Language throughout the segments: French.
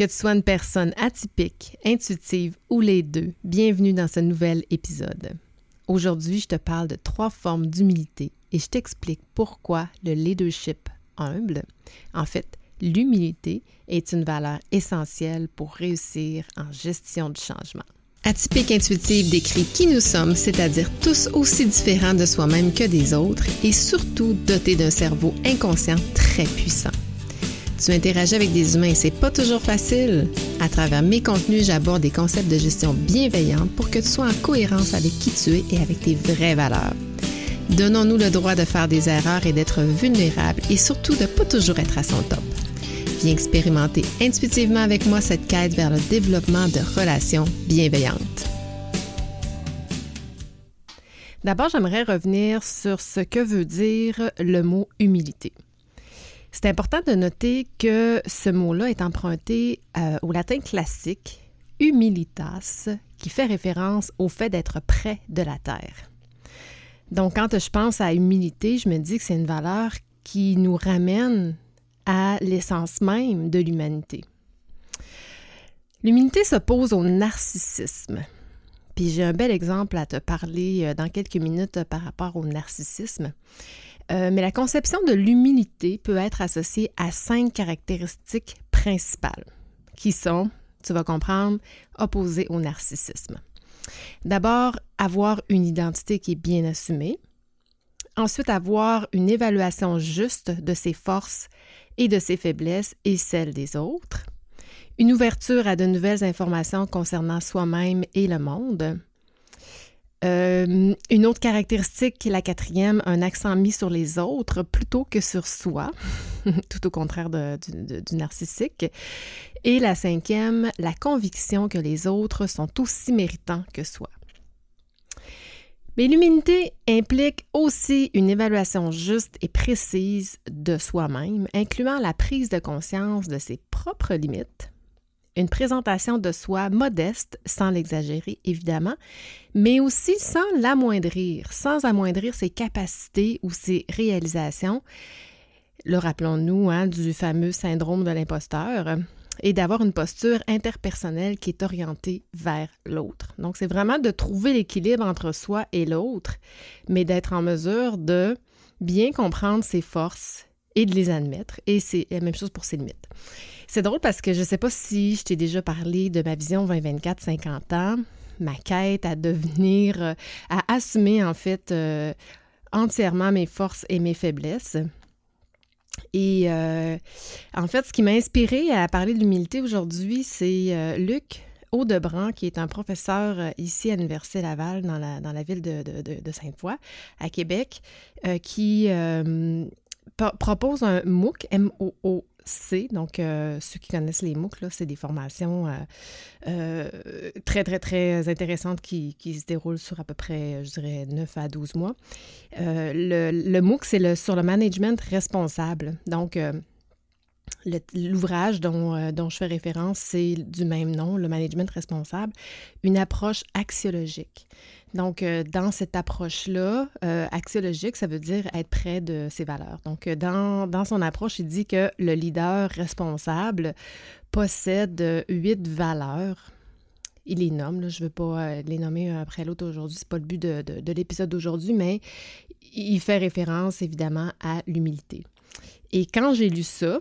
Que tu sois une personne atypique, intuitive ou les deux, bienvenue dans ce nouvel épisode. Aujourd'hui, je te parle de trois formes d'humilité et je t'explique pourquoi le leadership humble, en fait, l'humilité, est une valeur essentielle pour réussir en gestion du changement. Atypique intuitive décrit qui nous sommes, c'est-à-dire tous aussi différents de soi-même que des autres et surtout dotés d'un cerveau inconscient très puissant. Tu interagis avec des humains c'est pas toujours facile. À travers mes contenus, j'aborde des concepts de gestion bienveillante pour que tu sois en cohérence avec qui tu es et avec tes vraies valeurs. Donnons-nous le droit de faire des erreurs et d'être vulnérables et surtout de pas toujours être à son top. Viens expérimenter intuitivement avec moi cette quête vers le développement de relations bienveillantes. D'abord, j'aimerais revenir sur ce que veut dire le mot humilité. C'est important de noter que ce mot-là est emprunté euh, au latin classique humilitas, qui fait référence au fait d'être près de la terre. Donc, quand je pense à humilité, je me dis que c'est une valeur qui nous ramène à l'essence même de l'humanité. L'humilité s'oppose au narcissisme. Puis j'ai un bel exemple à te parler euh, dans quelques minutes par rapport au narcissisme. Euh, mais la conception de l'humilité peut être associée à cinq caractéristiques principales qui sont, tu vas comprendre, opposées au narcissisme. D'abord, avoir une identité qui est bien assumée. Ensuite, avoir une évaluation juste de ses forces et de ses faiblesses et celles des autres. Une ouverture à de nouvelles informations concernant soi-même et le monde. Euh, une autre caractéristique, la quatrième, un accent mis sur les autres plutôt que sur soi, tout au contraire du narcissique. Et la cinquième, la conviction que les autres sont aussi méritants que soi. Mais l'humilité implique aussi une évaluation juste et précise de soi-même, incluant la prise de conscience de ses propres limites, une présentation de soi modeste, sans l'exagérer évidemment, mais aussi sans l'amoindrir, sans amoindrir ses capacités ou ses réalisations. Le rappelons-nous hein, du fameux syndrome de l'imposteur et d'avoir une posture interpersonnelle qui est orientée vers l'autre. Donc, c'est vraiment de trouver l'équilibre entre soi et l'autre, mais d'être en mesure de bien comprendre ses forces et de les admettre. Et c'est la même chose pour ses limites. C'est drôle parce que je ne sais pas si je t'ai déjà parlé de ma vision 2024-50 ans, ma quête à devenir, euh, à assumer en fait euh, entièrement mes forces et mes faiblesses. Et euh, en fait, ce qui m'a inspiré à parler de l'humilité aujourd'hui, c'est Luc Audebran, qui est un professeur ici à l'Université Laval, dans la, ville de, de, Sainte-Foy, à Québec, qui propose un MOOC, M-O-O Donc, euh, ceux qui connaissent les MOOC, c'est des formations euh, euh, très, très, très intéressantes qui, se déroulent sur à peu près, je dirais, 9 à 12 mois. le, le, MOOC, c'est le, sur le management responsable. Donc, L'ouvrage dont, dont, je fais référence, c'est du même nom, le management responsable, une approche axiologique. Donc, euh, dans cette approche-là, euh, axiologique, ça veut dire être près de ses valeurs. Donc, euh, dans, dans, son approche, il dit que le leader responsable possède huit valeurs. Il les nomme, je ne veux pas les nommer un après l'autre aujourd'hui, ce n'est pas le but de, de l'épisode d'aujourd'hui, mais il fait référence évidemment à l'humilité. Et quand j'ai lu ça,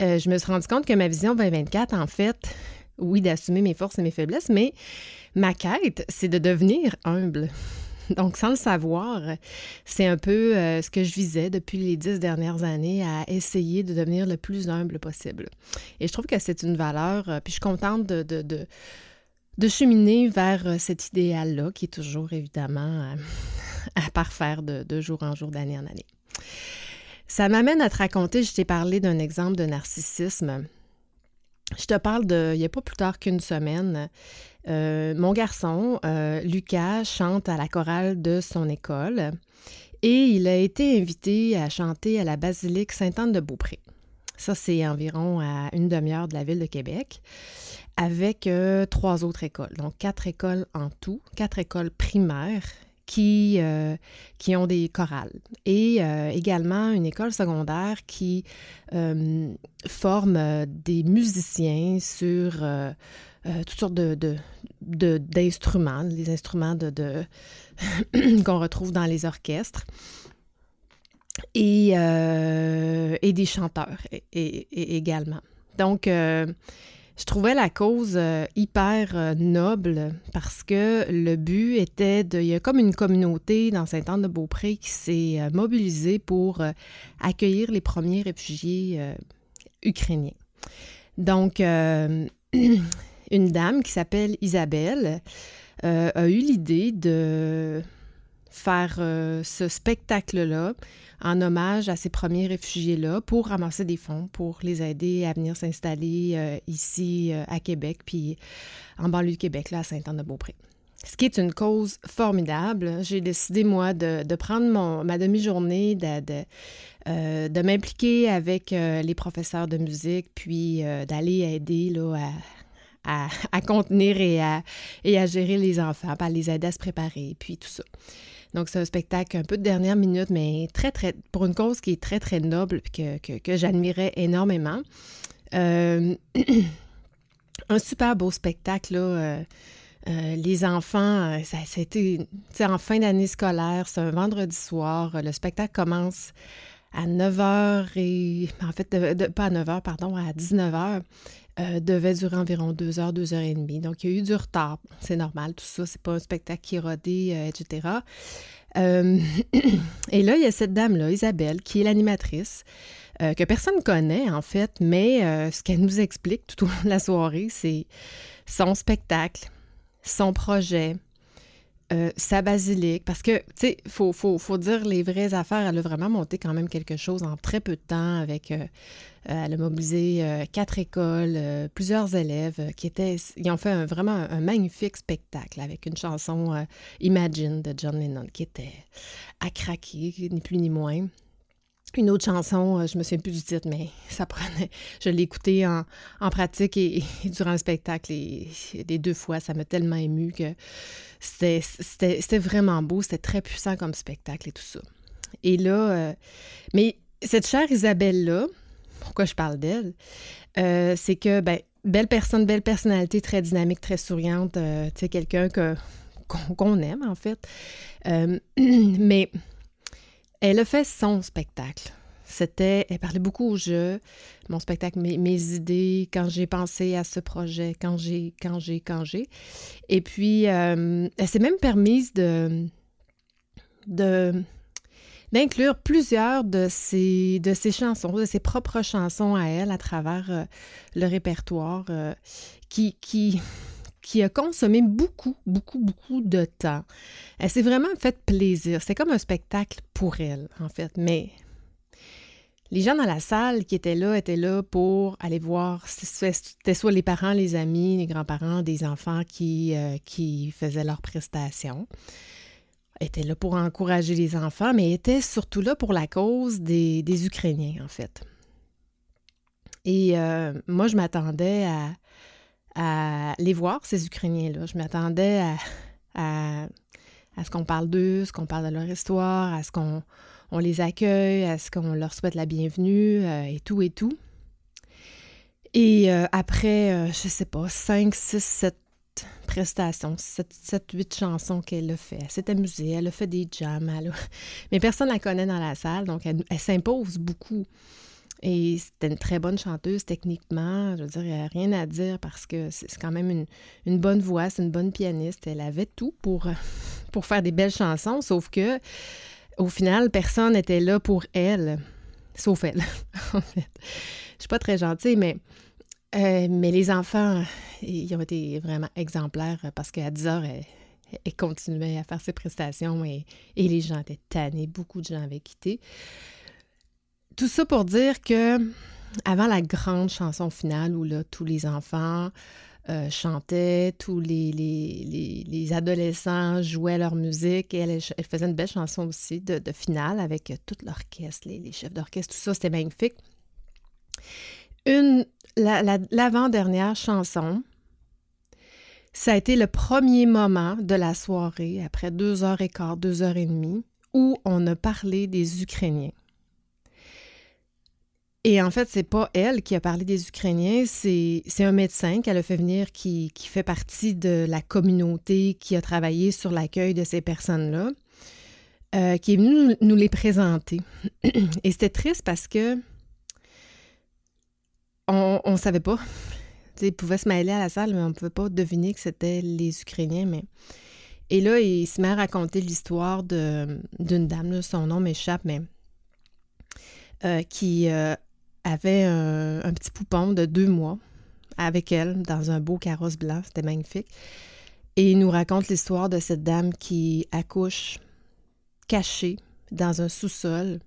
je me suis rendu compte que ma vision 2024, en fait, oui, d'assumer mes forces et mes faiblesses, mais ma quête, c'est de devenir humble. Donc, sans le savoir, c'est un peu euh, ce que je visais depuis les dix dernières années à essayer de devenir le plus humble possible. Et je trouve que c'est une valeur, euh, puis je suis contente de, de, cheminer vers euh, cet idéal-là, qui est toujours évidemment à parfaire de jour en jour, d'année en année. Ça m'amène à te raconter, je t'ai parlé d'un exemple de narcissisme. Je te parle de, il n'y a pas plus tard qu'une semaine, euh, mon garçon, euh, Lucas, chante à la chorale de son école et il a été invité à chanter à la basilique Sainte-Anne-de-Beaupré. Ça, c'est environ à une demi-heure de la ville de Québec, avec euh, trois autres écoles. Donc, quatre écoles en tout, quatre écoles primaires qui, euh, qui ont des chorales. Et euh, également une école secondaire qui forme des musiciens sur toutes sortes de, d'instruments, les instruments qu'on retrouve dans les orchestres. Et, et des chanteurs également. Donc, je trouvais la cause euh, hyper euh, noble parce que le but était de... Il y a comme une communauté dans Sainte-Anne-de-Beaupré qui s'est euh, mobilisée pour accueillir les premiers réfugiés ukrainiens. Donc, une dame qui s'appelle Isabelle a eu l'idée de faire ce spectacle-là en hommage à ces premiers réfugiés-là pour ramasser des fonds, pour les aider à venir s'installer euh, ici euh, à Québec, puis en banlieue de Québec, là, à Saint-Anne-de-Beaupré. Ce qui est une cause formidable. J'ai décidé, moi, de, prendre mon, ma demi-journée, de, de, euh, m'impliquer avec les professeurs de musique, puis d'aller aider là, à, à, contenir et à, et à gérer les enfants, à les aider à se préparer, puis tout ça. Donc, c'est un spectacle un peu de dernière minute, mais très, très, pour une cause qui est très, très noble et que, que, j'admirais énormément. Euh, un super beau spectacle, là. Euh, euh, les enfants, ça, a été en fin d'année scolaire, c'est un vendredi soir. Le spectacle commence à 9h et. En fait, pas à 9h, pardon, à 19h. Euh, devait durer environ deux heures, deux heures et demie. Donc, il y a eu du retard. C'est normal, tout ça. C'est pas un spectacle qui est rodé, euh, etc. Euh, et là, il y a cette dame-là, Isabelle, qui est l'animatrice, que personne ne connaît, en fait, mais ce qu'elle nous explique tout au long de la soirée, c'est son spectacle, son projet, euh, sa basilique, parce que, tu sais, il faut, dire les vraies affaires. Elle a vraiment monté quand même quelque chose en très peu de temps avec... Euh, euh, elle a mobilisé quatre écoles, plusieurs élèves qui étaient... Ils ont fait vraiment un, magnifique spectacle avec une chanson Imagine de John Lennon qui était à craquer, ni plus ni moins. Une autre chanson, je me souviens plus du titre, mais ça prenait. Je l'ai écoutée en, pratique et, durant le spectacle, et, les deux fois, ça m'a tellement ému que c'était vraiment beau, c'était très puissant comme spectacle et tout ça. Et là, euh, mais cette chère Isabelle-là, pourquoi je parle d'elle, euh, c'est que, ben, belle personne, belle personnalité, très dynamique, très souriante, euh, tu sais, quelqu'un qu'on aime, en fait. mais elle a fait son spectacle. C'était, elle parlait beaucoup au jeu, mon spectacle, mes, idées, quand j'ai pensé à ce projet, quand j'ai, quand j'ai, quand j'ai. Et puis, euh, elle s'est même permise de, d'inclure plusieurs de ses, de ses chansons, de ses propres chansons à elle à travers euh, le répertoire euh, qui, qui, qui a consommé beaucoup, beaucoup, beaucoup de temps. Elle s'est vraiment fait plaisir. C'est comme un spectacle pour elle, en fait. Mais les gens dans la salle qui étaient là étaient là pour aller voir, c'était soit les parents, les amis, les grands-parents des enfants qui, euh, qui faisaient leurs prestations, étaient là pour encourager les enfants, mais étaient surtout là pour la cause des, Ukrainiens, en fait. Et euh, moi, je m'attendais à, à, les voir, ces Ukrainiens-là. Je m'attendais à, ce qu'on parle d'eux, ce qu'on parle de leur histoire, à ce qu'on on les accueille, à ce qu'on leur souhaite la bienvenue euh, et tout et tout. Et euh, après, euh, je sais pas, 5, 6, 7 prestations, 7, 7 8 chansons qu'elle a fait. Elle s'est amusée, elle a fait des jams. Mais personne ne la connaît dans la salle, donc elle, s'impose beaucoup. Et c'était une très bonne chanteuse techniquement. Je veux dire, il n'y a rien à dire parce que c'est quand même une, bonne voix, c'est une bonne pianiste. Elle avait tout pour, faire des belles chansons, sauf que au final, personne n'était là pour elle, sauf elle, en fait. Je suis pas très gentille, mais, euh, mais les enfants, ils ont été vraiment exemplaires parce qu'à 10 heures, elle, continuait à faire ses prestations et, et, les gens étaient tannés. Beaucoup de gens avaient quitté. Tout ça pour dire que avant la grande chanson finale où là, tous les enfants euh, chantait, tous les, les, adolescents jouaient leur musique et elle, faisait une belle chanson aussi de, finale avec tout l'orchestre, les, chefs d'orchestre, tout ça, c'était magnifique. Une, l'avant-dernière chanson, Ça a été le premier moment de la soirée, après deux heures et quart, deux heures et demie, où on a parlé des Ukrainiens. Et en fait, c'est pas elle qui a parlé des Ukrainiens, c'est un médecin qu'elle a fait venir qui, qui, fait partie de la communauté qui a travaillé sur l'accueil de ces personnes-là, euh, qui est venu nous, les présenter. Et c'était triste parce que on ne savait pas. Ils pouvaient se mêler à la salle, mais on ne pouvait pas deviner que c'était les Ukrainiens. Mais... Et là, il se met à raconter l'histoire d'une dame, son nom m'échappe, mais euh, qui euh, avait un, petit poupon de deux mois avec elle dans un beau carrosse blanc. C'était magnifique. Et il nous raconte l'histoire de cette dame qui accouche cachée dans un sous-sol,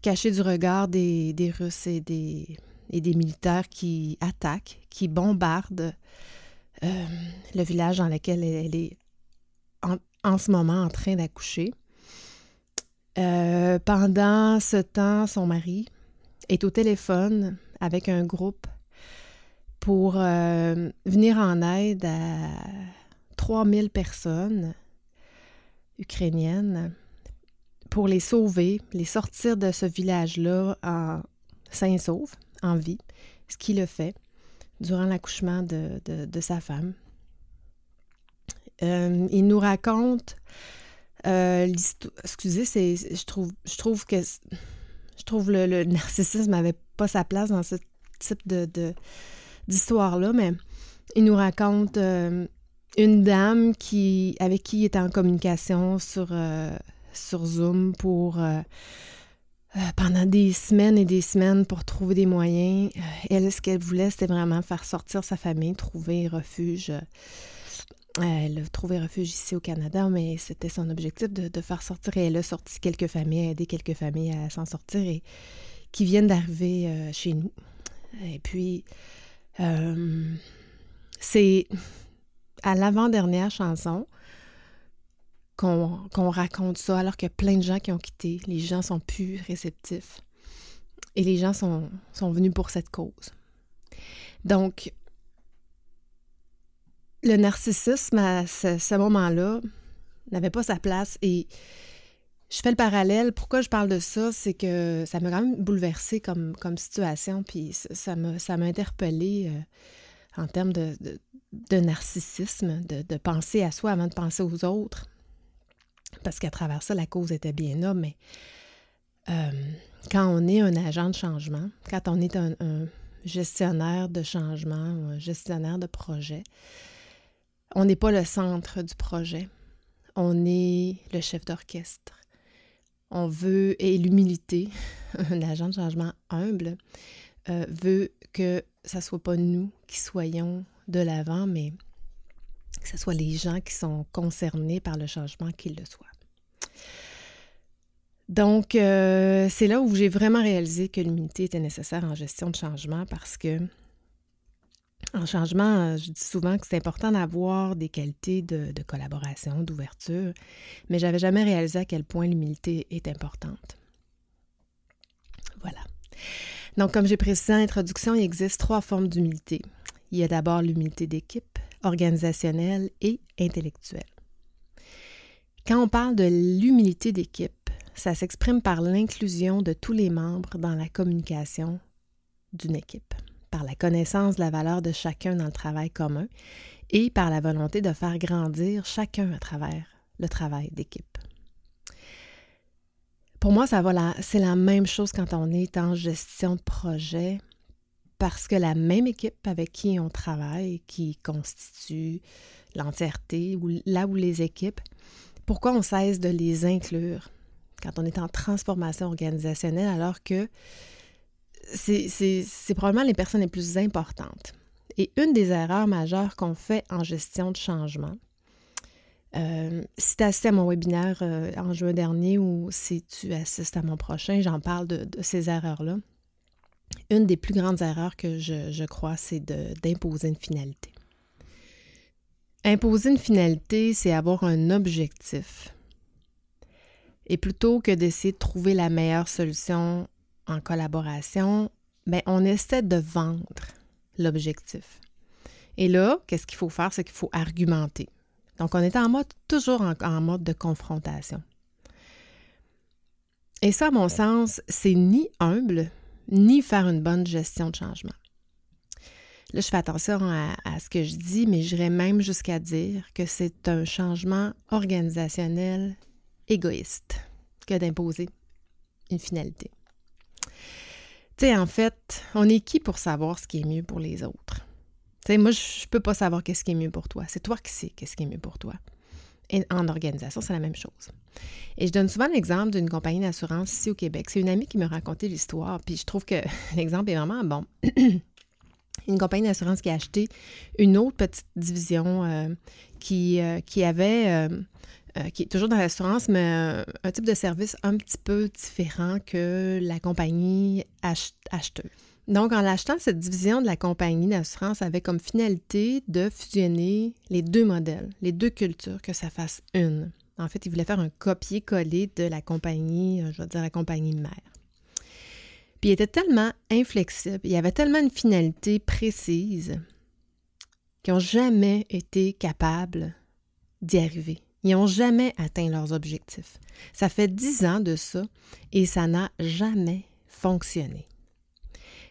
cachée du regard des, Russes et des, et des militaires qui attaquent, qui bombardent euh, le village dans lequel elle, est en, ce moment en train d'accoucher. Euh, pendant ce temps, son mari, est au téléphone avec un groupe pour euh, venir en aide à 3000 personnes ukrainiennes pour les sauver, les sortir de ce village-là en sain sauve, en vie, ce qu'il a fait durant l'accouchement de, sa femme. Euh, il nous raconte euh, l'histoire. Excusez, je trouve, je trouve que je trouve le, le narcissisme n'avait pas sa place dans ce type de, d'histoire-là, mais il nous raconte euh, une dame qui, avec qui il était en communication sur, euh, sur Zoom pour euh, pendant des semaines et des semaines pour trouver des moyens. elle, ce qu'elle voulait, c'était vraiment faire sortir sa famille, trouver refuge elle a trouvé refuge ici au Canada, mais c'était son objectif de, faire sortir. Et elle a sorti quelques familles, aidé quelques familles à s'en sortir et qui viennent d'arriver euh, chez nous. Et puis, euh, c'est à l'avant-dernière chanson qu'on raconte ça, alors qu'il y a plein de gens qui ont quitté. Les gens sont plus réceptifs. Et les gens sont, sont venus pour cette cause. Donc, le narcissisme à ce, moment-là n'avait pas sa place et je fais le parallèle. Pourquoi je parle de ça? C'est que ça m'a quand même bouleversée comme, situation, puis ça m'a, ça m'a interpellée euh, en termes de, narcissisme, de, penser à soi avant de penser aux autres. Parce qu'à travers ça, la cause était bien là, mais euh, quand on est un agent de changement, quand on est un gestionnaire de changement, un gestionnaire de projet, on n'est pas le centre du projet. On est le chef d'orchestre. On veut, et l'humilité, un agent de changement humble, euh, veut que ce soit pas nous qui soyons de l'avant, mais que ce soit les gens qui sont concernés par le changement qui le soient. Donc, euh, c'est là où j'ai vraiment réalisé que l'humilité était nécessaire en gestion de changement parce que en changement, je dis souvent que c'est important d'avoir des qualités de, collaboration, d'ouverture, mais j'avais jamais réalisé à quel point l'humilité est importante. Voilà. Donc, comme j'ai précisé en introduction, il existe trois formes d'humilité. Il y a d'abord l'humilité d'équipe, organisationnelle et intellectuelle. Quand on parle de l'humilité d'équipe, ça s'exprime par l'inclusion de tous les membres dans la communication d'une équipe par la connaissance de la valeur de chacun dans le travail commun et par la volonté de faire grandir chacun à travers le travail d'équipe. Pour moi, c'est la même chose quand on est en gestion de projet parce que la même équipe avec qui on travaille, qui constitue l'entièreté ou là où les équipes, pourquoi on cesse de les inclure quand on est en transformation organisationnelle alors que c'est probablement les personnes les plus importantes. Et une des erreurs majeures qu'on fait en gestion de changement, euh, si tu assistes à mon webinaire euh, en juin dernier ou si tu assistes à mon prochain, j'en parle de, ces erreurs-là. Une des plus grandes erreurs que je crois, c'est d'imposer une finalité. Imposer une finalité, c'est avoir un objectif. Et plutôt que d'essayer de trouver la meilleure solution en collaboration, ben, on essaie de vendre l'objectif. Et là, qu'est-ce qu'il faut faire? C'est qu'il faut argumenter. Donc, on est en mode, toujours en, mode de confrontation. Et ça, à mon sens, c'est ni humble, ni faire une bonne gestion de changement. Là, je fais attention à, ce que je dis, mais j'irais même jusqu'à dire que c'est un changement organisationnel égoïste que d'imposer une finalité. Tu sais, en fait, on est qui pour savoir ce qui est mieux pour les autres? Tu moi, je peux pas savoir qu'est-ce qui est mieux pour toi. C'est toi qui sais qu'est-ce qui est mieux pour toi. Et en organisation, c'est la même chose. Et je donne souvent l'exemple d'une compagnie d'assurance ici au Québec. C'est une amie qui me racontait l'histoire, puis je trouve que l'exemple est vraiment bon. une compagnie d'assurance qui a acheté une autre petite division euh, qui, euh, qui avait euh, euh, qui est toujours dans l'assurance, mais euh, un type de service un petit peu différent que la compagnie acheteuse. Donc, en achetant cette division de la compagnie d'assurance avait comme finalité de fusionner les deux modèles, les deux cultures, que ça fasse une. En fait, il voulait faire un copier-coller de la compagnie, euh, je vais dire la compagnie mère. Puis il était tellement inflexible, il avait tellement une finalité précise qu'ils n'ont jamais été capables d'y arriver. Ils n'ont jamais atteint leurs objectifs. Ça fait dix ans de ça et ça n'a jamais fonctionné.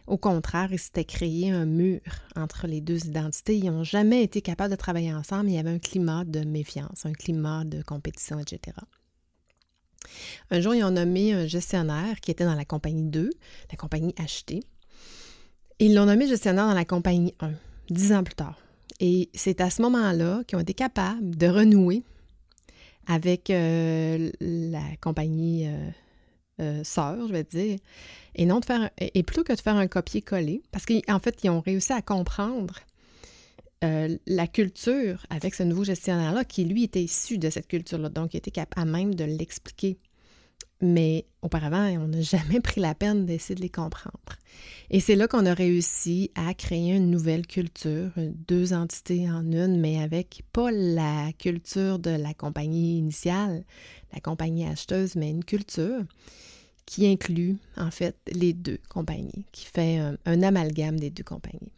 Au contraire, il s'était créé un mur entre les deux identités. Ils n'ont jamais été capables de travailler ensemble. Il y avait un climat de méfiance, un climat de compétition, etc. Un jour, ils ont nommé un gestionnaire qui était dans la compagnie 2, la compagnie achetée. Ils l'ont nommé gestionnaire dans la compagnie 1, dix ans plus tard. Et c'est à ce moment-là qu'ils ont été capables de renouer avec euh, la compagnie euh, euh, sœur, je vais dire, et non de faire et plutôt que de faire un copier-coller, parce qu'en fait, ils ont réussi à comprendre la culture avec ce nouveau gestionnaire-là, qui lui était issu de cette culture-là, donc il était capable même de l'expliquer mais auparavant, on n'a jamais pris la peine d'essayer de les comprendre. Et c'est là qu'on a réussi à créer une nouvelle culture, deux entités en une, mais avec pas la culture de la compagnie initiale, la compagnie acheteuse, mais une culture qui inclut en fait les deux compagnies, qui fait un, amalgame des deux compagnies.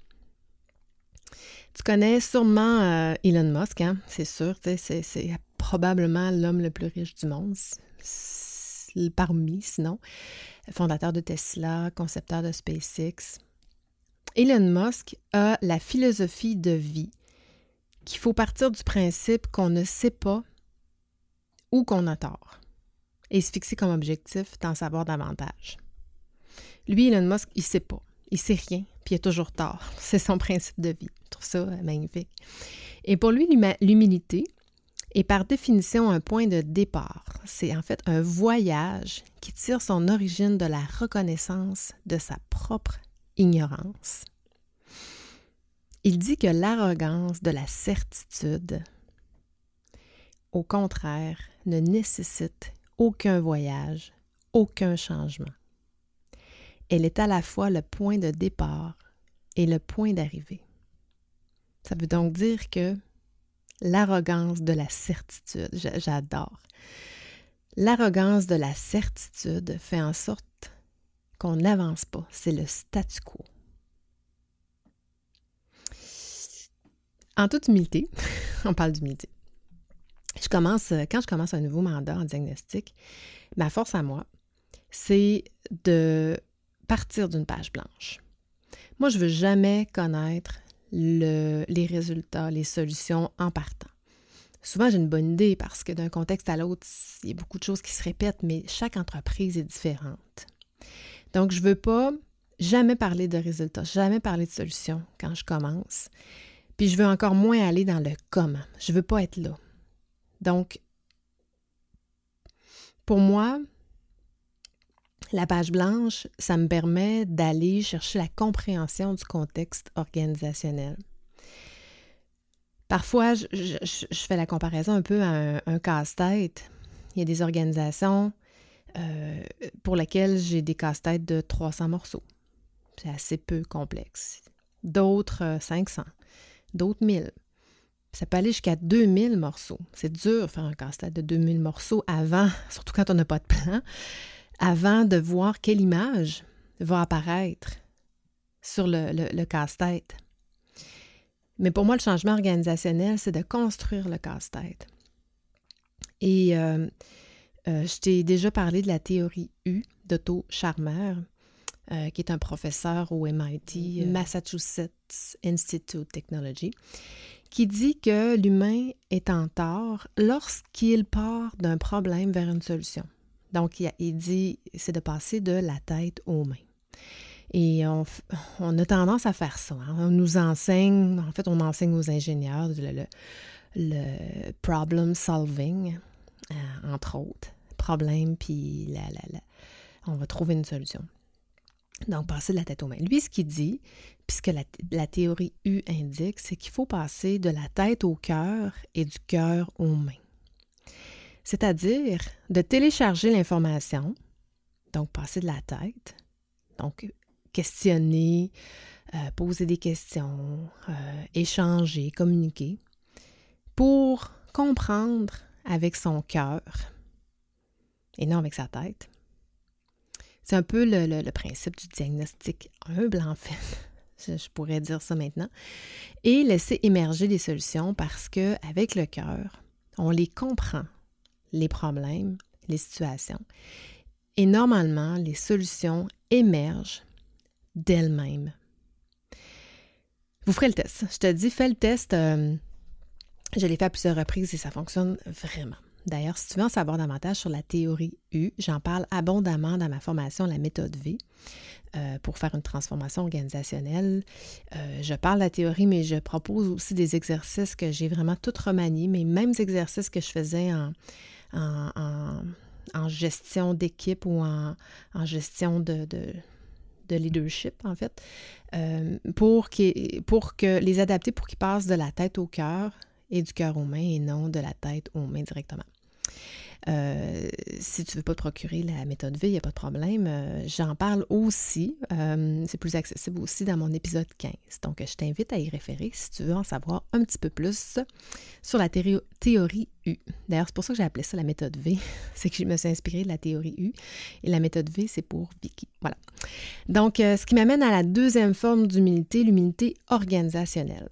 Tu connais sûrement euh, Elon Musk, hein? c'est sûr, c'est probablement l'homme le plus riche du monde parmi, sinon, fondateur de Tesla, concepteur de SpaceX. Elon Musk a la philosophie de vie qu'il faut partir du principe qu'on ne sait pas ou qu'on a tort et se fixer comme objectif d'en savoir davantage. Lui, Elon Musk, il sait pas. Il sait rien, puis il a toujours tort. C'est son principe de vie. Je trouve ça euh, magnifique. Et pour lui, l'humilité, est par définition un point de départ. C'est en fait un voyage qui tire son origine de la reconnaissance de sa propre ignorance. Il dit que l'arrogance de la certitude, au contraire, ne nécessite aucun voyage, aucun changement. Elle est à la fois le point de départ et le point d'arrivée. Ça veut donc dire que l'arrogance de la certitude. J'adore. L'arrogance de la certitude fait en sorte qu'on n'avance pas. C'est le statu quo. En toute humilité, on parle d'humilité. Je commence, quand je commence un nouveau mandat en diagnostic, ma force à moi, c'est de partir d'une page blanche. Moi, je veux jamais connaître les résultats, les solutions en partant. Souvent, j'ai une bonne idée parce que d'un contexte à l'autre, il y a beaucoup de choses qui se répètent, mais chaque entreprise est différente. Donc, je ne veux pas jamais parler de résultats, jamais parler de solutions quand je commence. Puis, je veux encore moins aller dans le comment. Je ne veux pas être là. Donc, pour moi, la page blanche, ça me permet d'aller chercher la compréhension du contexte organisationnel. Parfois, je, fais la comparaison un peu à un, casse-tête. Il y a des organisations euh, pour lesquelles j'ai des casse-têtes de 300 morceaux. C'est assez peu complexe. D'autres, 500. Euh, D'autres, 1000. Ça peut aller jusqu'à 2000 morceaux. C'est dur de faire un casse-tête de 2000 morceaux avant, surtout quand on n'a pas de plan avant de voir quelle image va apparaître sur le, casse-tête. Mais pour moi, le changement organisationnel, c'est de construire le casse-tête. Et euh, euh, je t'ai déjà parlé de la théorie U d'Otto Charmer, euh, qui est un professeur au MIT, Massachusetts Institute of Technology, qui dit que l'humain est en tort lorsqu'il part d'un problème vers une solution. Donc, il, dit, c'est de passer de la tête aux mains. Et on, a tendance à faire ça. Hein. On nous enseigne, en fait, on enseigne aux ingénieurs le, problem solving, euh, entre autres. Problème, puis on va trouver une solution. Donc, passer de la tête aux mains. Lui, ce qu'il dit, puisque la, la théorie U indique, c'est qu'il faut passer de la tête au cœur et du cœur aux mains. C'est-à-dire de télécharger l'information, donc passer de la tête, donc questionner, euh, poser des questions, euh, échanger, communiquer, pour comprendre avec son cœur et non avec sa tête. C'est un peu le, principe du diagnostic humble, en fait. Je, pourrais dire ça maintenant. Et laisser émerger des solutions parce que avec le cœur, on les comprend, les problèmes, les situations. Et normalement, les solutions émergent d'elle-même. Vous ferez le test. Je te dis, fais le test. Euh, je l'ai fait à plusieurs reprises et ça fonctionne vraiment. D'ailleurs, si tu veux en savoir davantage sur la théorie U, j'en parle abondamment dans ma formation La méthode V euh, pour faire une transformation organisationnelle. Euh, je parle de la théorie, mais je propose aussi des exercices que j'ai vraiment tout remaniés, mais mêmes exercices que je faisais en, en, gestion d'équipe ou en, gestion de de leadership, en fait, euh, pour, pour que les adapter pour qu'ils passent de la tête au cœur et du cœur aux mains et non de la tête aux mains directement. Euh, si tu ne veux pas te procurer la méthode V, il n'y a pas de problème. Euh, j'en parle aussi. Euh, c'est plus accessible aussi dans mon épisode 15. Donc, je t'invite à y référer si tu veux en savoir un petit peu plus sur la théorie U. D'ailleurs, c'est pour ça que j'ai appelé ça la méthode V. c'est que je me suis inspirée de la théorie U. Et la méthode V, c'est pour Vicky. Voilà. Donc, ce qui m'amène à la deuxième forme d'humilité, l'humilité organisationnelle.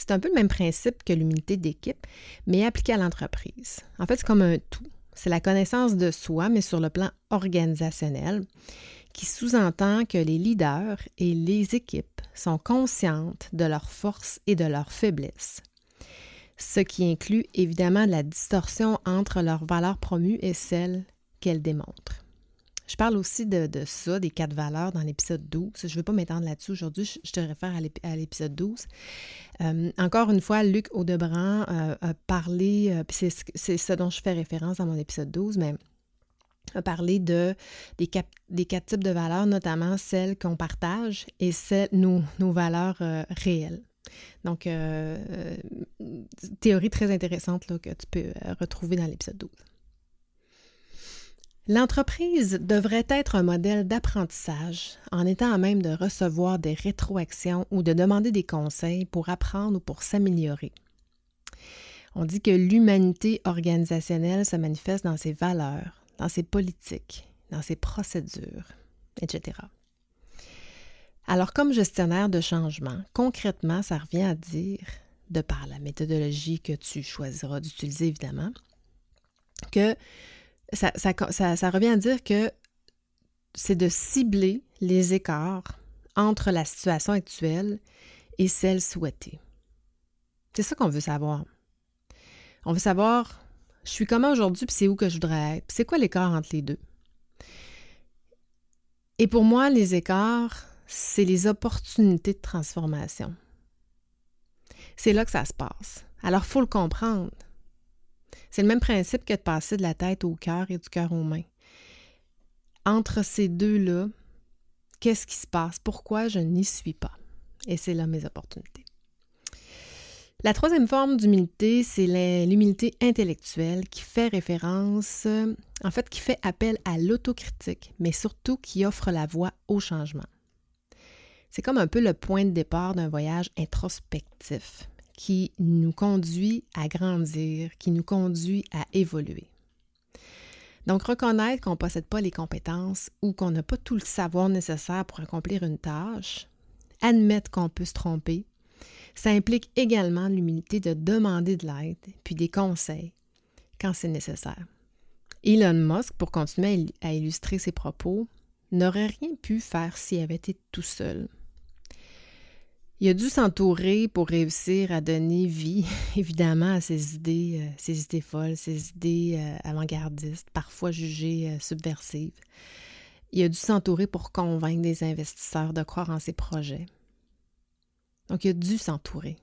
C'est un peu le même principe que l'humilité d'équipe, mais appliqué à l'entreprise. En fait, c'est comme un tout. C'est la connaissance de soi, mais sur le plan organisationnel, qui sous-entend que les leaders et les équipes sont conscientes de leurs forces et de leurs faiblesses, ce qui inclut évidemment la distorsion entre leurs valeurs promues et celles qu'elles démontrent. Je parle aussi de, ça, des quatre valeurs dans l'épisode 12. Je ne veux pas m'étendre là-dessus aujourd'hui, je, te réfère à l'épisode 12. Euh, encore une fois, Luc Audebran euh, a parlé, euh, c'est ce dont je fais référence dans mon épisode 12, mais a parlé de, des, quatre types de valeurs, notamment celles qu'on partage et celles, nos, valeurs réelles. Donc, théorie très intéressante que tu peux retrouver dans l'épisode 12. L'entreprise devrait être un modèle d'apprentissage en étant à même de recevoir des rétroactions ou de demander des conseils pour apprendre ou pour s'améliorer. On dit que l'humanité organisationnelle se manifeste dans ses valeurs, dans ses politiques, dans ses procédures, etc. Alors comme gestionnaire de changement, concrètement, ça revient à dire, de par la méthodologie que tu choisiras d'utiliser évidemment, que ça, revient à dire que c'est de cibler les écarts entre la situation actuelle et celle souhaitée. C'est ça qu'on veut savoir. On veut savoir, je suis comment aujourd'hui, puis c'est où que je voudrais être, c'est quoi l'écart entre les deux? Et pour moi, les écarts, c'est les opportunités de transformation. C'est là que ça se passe. Alors, il faut le comprendre. C'est le même principe que de passer de la tête au cœur et du cœur aux mains. Entre ces deux-là, qu'est-ce qui se passe? Pourquoi je n'y suis pas? Et c'est là mes opportunités. La troisième forme d'humilité, c'est l'humilité intellectuelle qui fait référence, en fait, qui fait appel à l'autocritique, mais surtout qui offre la voie au changement. C'est comme un peu le point de départ d'un voyage introspectif qui nous conduit à grandir, qui nous conduit à évoluer. Donc, reconnaître qu'on ne possède pas les compétences ou qu'on n'a pas tout le savoir nécessaire pour accomplir une tâche admettre qu'on peut se tromper. Ça implique également l'humilité de demander de l'aide, puis des conseils quand c'est nécessaire. Elon Musk, pour continuer à illustrer ses propos, n'aurait rien pu faire s'il avait été tout seul. Il a dû s'entourer pour réussir à donner vie, évidemment, à ses idées, euh, ses idées folles, ses idées euh, avant-gardistes, parfois jugées euh, subversives. Il a dû s'entourer pour convaincre des investisseurs de croire en ses projets. Donc, il a dû s'entourer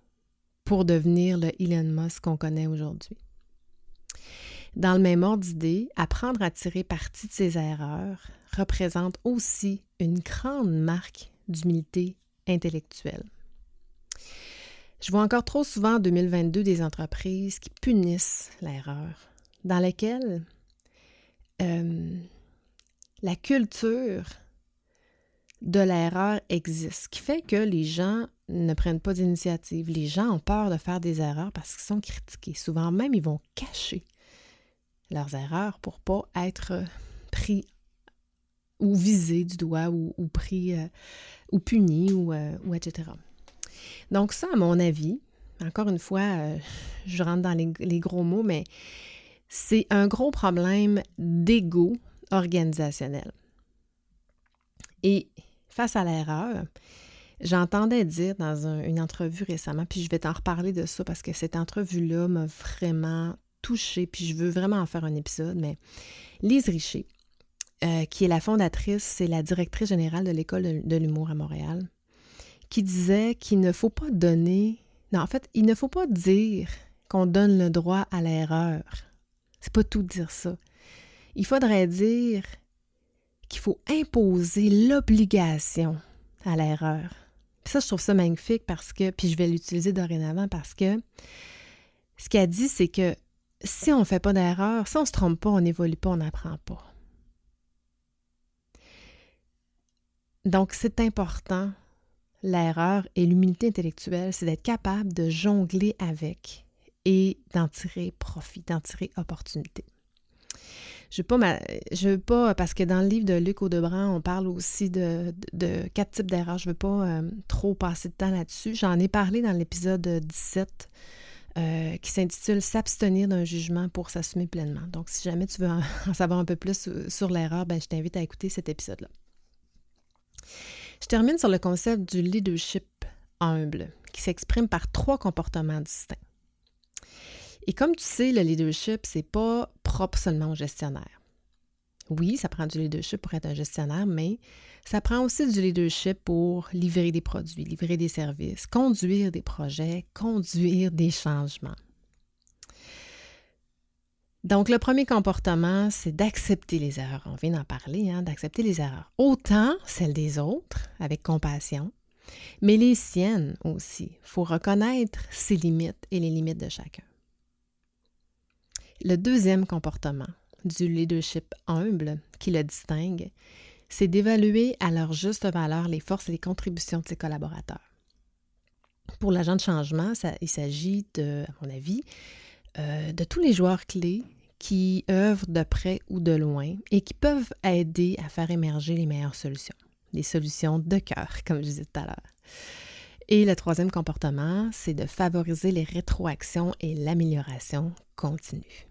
pour devenir le Elon Musk qu'on connaît aujourd'hui. Dans le même ordre d'idée, apprendre à tirer parti de ses erreurs représente aussi une grande marque d'humilité intellectuelle. Je vois encore trop souvent en 2022 des entreprises qui punissent l'erreur, dans lesquelles euh, la culture de l'erreur existe, ce qui fait que les gens ne prennent pas d'initiative. Les gens ont peur de faire des erreurs parce qu'ils sont critiqués. Souvent même, ils vont cacher leurs erreurs pour pas être pris ou visés du doigt ou, pris euh, ou punis ou, euh, ou etc. Donc ça, à mon avis, encore une fois, euh, je rentre dans les, gros mots, mais c'est un gros problème d'ego organisationnel. Et face à l'erreur, j'entendais dire dans une entrevue récemment, puis je vais t'en reparler de ça parce que cette entrevue-là m'a vraiment touchée, puis je veux vraiment en faire un épisode, mais Lise Richer, euh, qui est la fondatrice, c'est la directrice générale de l'École de l'humour à Montréal, qui disait qu'il ne faut pas donner, non, en fait, il ne faut pas dire qu'on donne le droit à l'erreur. C'est pas tout dire ça. Il faudrait dire qu'il faut imposer l'obligation à l'erreur. ça, je trouve ça magnifique parce que, puis je vais l'utiliser dorénavant parce que ce qu'elle dit, c'est que si on ne fait pas d'erreur, si on ne se trompe pas, on n'évolue pas, on n'apprend pas. Donc, c'est important l'erreur et l'humilité intellectuelle, c'est d'être capable de jongler avec et d'en tirer profit, d'en tirer opportunité. Je veux veux pas, parce que dans le livre de Luc Audebran, on parle aussi de, quatre types d'erreurs. Je veux pas euh, trop passer de temps là-dessus. J'en ai parlé dans l'épisode 17 euh, qui s'intitule S'abstenir d'un jugement pour s'assumer pleinement. Donc, si jamais tu veux en, savoir un peu plus sur, l'erreur, ben, je t'invite à écouter cet épisode-là. Je termine sur le concept du leadership humble, qui s'exprime par trois comportements distincts. Et comme tu sais, le leadership, c'est pas propre seulement au gestionnaire. Oui, ça prend du leadership pour être un gestionnaire, mais ça prend aussi du leadership pour livrer des produits, livrer des services, conduire des projets, conduire des changements. Donc, le premier comportement, c'est d'accepter les erreurs. On vient d'en parler, hein, d'accepter les erreurs. Autant celles des autres, avec compassion, mais les siennes aussi. Il faut reconnaître ses limites et les limites de chacun. Le deuxième comportement du leadership humble qui le distingue, c'est d'évaluer à leur juste valeur les forces et les contributions de ses collaborateurs. Pour l'agent de changement, il s'agit de, à mon avis, euh, de tous les joueurs clés qui œuvrent de près ou de loin et qui peuvent aider à faire émerger les meilleures solutions, les solutions de cœur, comme je disais tout à l'heure. Et le troisième comportement, c'est de favoriser les rétroactions et l'amélioration continue.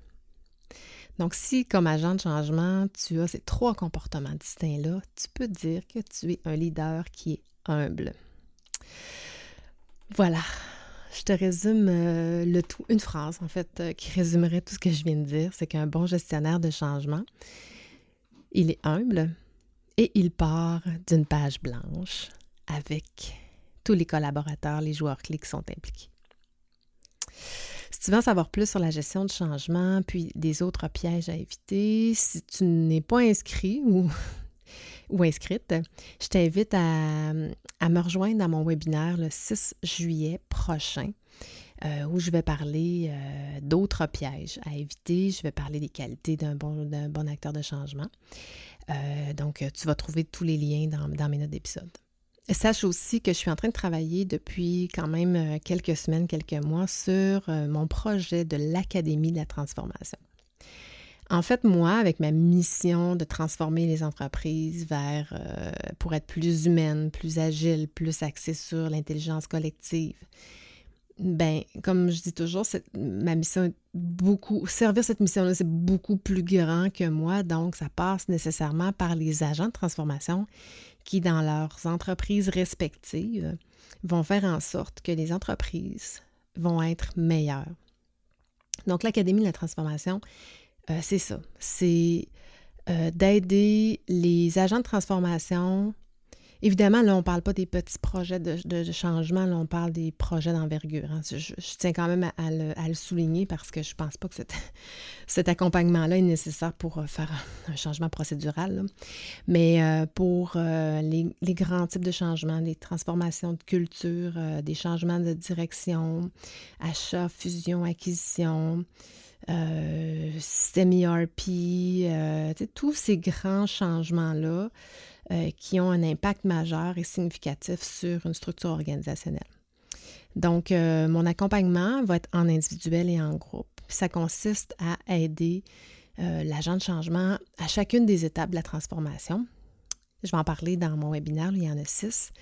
Donc, si comme agent de changement, tu as ces trois comportements distincts-là, tu peux dire que tu es un leader qui est humble. Voilà, je te résume euh, le tout, une phrase en fait, euh, qui résumerait tout ce que je viens de dire, c'est qu'un bon gestionnaire de changement, il est humble et il part d'une page blanche avec tous les collaborateurs, les joueurs clés qui sont impliqués. Si tu veux en savoir plus sur la gestion de changement, puis des autres pièges à éviter, si tu n'es pas inscrit ou ou inscrite, je t'invite à, me rejoindre dans mon webinaire le 6 juillet prochain. Euh, où je vais parler euh, d'autres pièges à éviter. Je vais parler des qualités d'un bon, bon acteur de changement. Euh, donc, tu vas trouver tous les liens dans, dans mes notes d'épisode. Sache aussi que je suis en train de travailler depuis quand même quelques semaines, quelques mois sur mon projet de l'Académie de la transformation. En fait, moi, avec ma mission de transformer les entreprises vers euh, pour être plus humaines, plus agiles, plus axées sur l'intelligence collective, ben, comme je dis toujours, ma mission est beaucoup. Servir cette mission-là, c'est beaucoup plus grand que moi. Donc, ça passe nécessairement par les agents de transformation qui, dans leurs entreprises respectives, vont faire en sorte que les entreprises vont être meilleures. Donc, l'Académie de la transformation, euh, c'est ça. C'est euh, d'aider les agents de transformation. Évidemment, là, on ne parle pas des petits projets de, changement, là, on parle des projets d'envergure. Hein. Je, tiens quand même à, le, souligner parce que je ne pense pas que cet, accompagnement-là est nécessaire pour euh, faire un changement procédural. Mais pour les, grands types de changements, les transformations de culture, des changements de direction, achat, fusion, acquisition, euh, ERP, euh, tous ces grands changements-là euh, qui ont un impact majeur et significatif sur une structure organisationnelle. Donc, mon accompagnement va être en individuel et en groupe. Ça consiste à aider l'agent de changement à chacune des étapes de la transformation. Je vais en parler dans mon webinaire, il y en a six.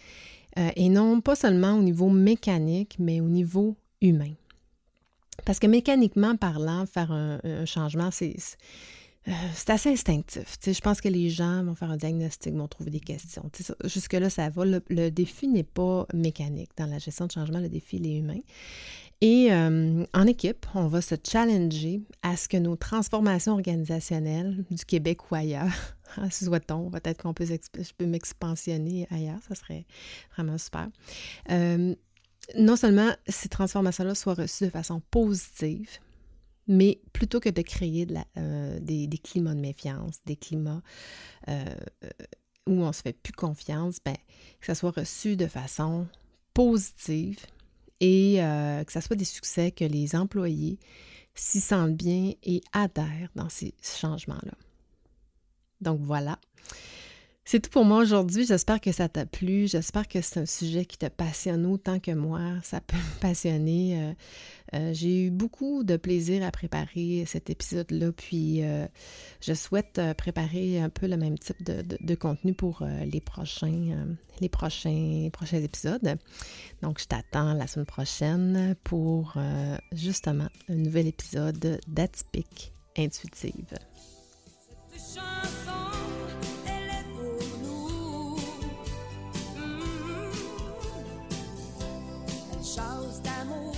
et non pas seulement au niveau mécanique, mais au niveau humain. Parce que mécaniquement parlant, faire un, changement, c'est euh, assez instinctif. je pense que les gens vont faire un diagnostic, vont trouver des questions. Jusque-là, ça va. Le, défi n'est pas mécanique. Dans la gestion de changement, le défi, il est humain. Et euh, en équipe, on va se challenger à ce que nos transformations organisationnelles du Québec ou ailleurs, souhaitons, peut-être qu'on peut, je peux m'expansionner ailleurs, ça serait vraiment super. Euh, non seulement ces transformations-là soient reçues de façon positive, mais plutôt que de créer euh, des, climats de méfiance, des climats euh, où on ne se fait plus confiance, ben, que ça soit reçu de façon positive et euh, que ça soit des succès, que les employés s'y sentent bien et adhèrent dans ces changements-là. Donc voilà. C'est tout pour moi aujourd'hui. J'espère que ça t'a plu. J'espère que c'est un sujet qui te passionne autant que moi. Ça peut me passionner. Euh, euh, j'ai eu beaucoup de plaisir à préparer cet épisode-là. Puis, euh, je souhaite préparer un peu le même type de, contenu pour les, prochains, les prochains, prochains épisodes. Donc, je t'attends la semaine prochaine pour justement un nouvel épisode d'Atypique Intuitive. estamos.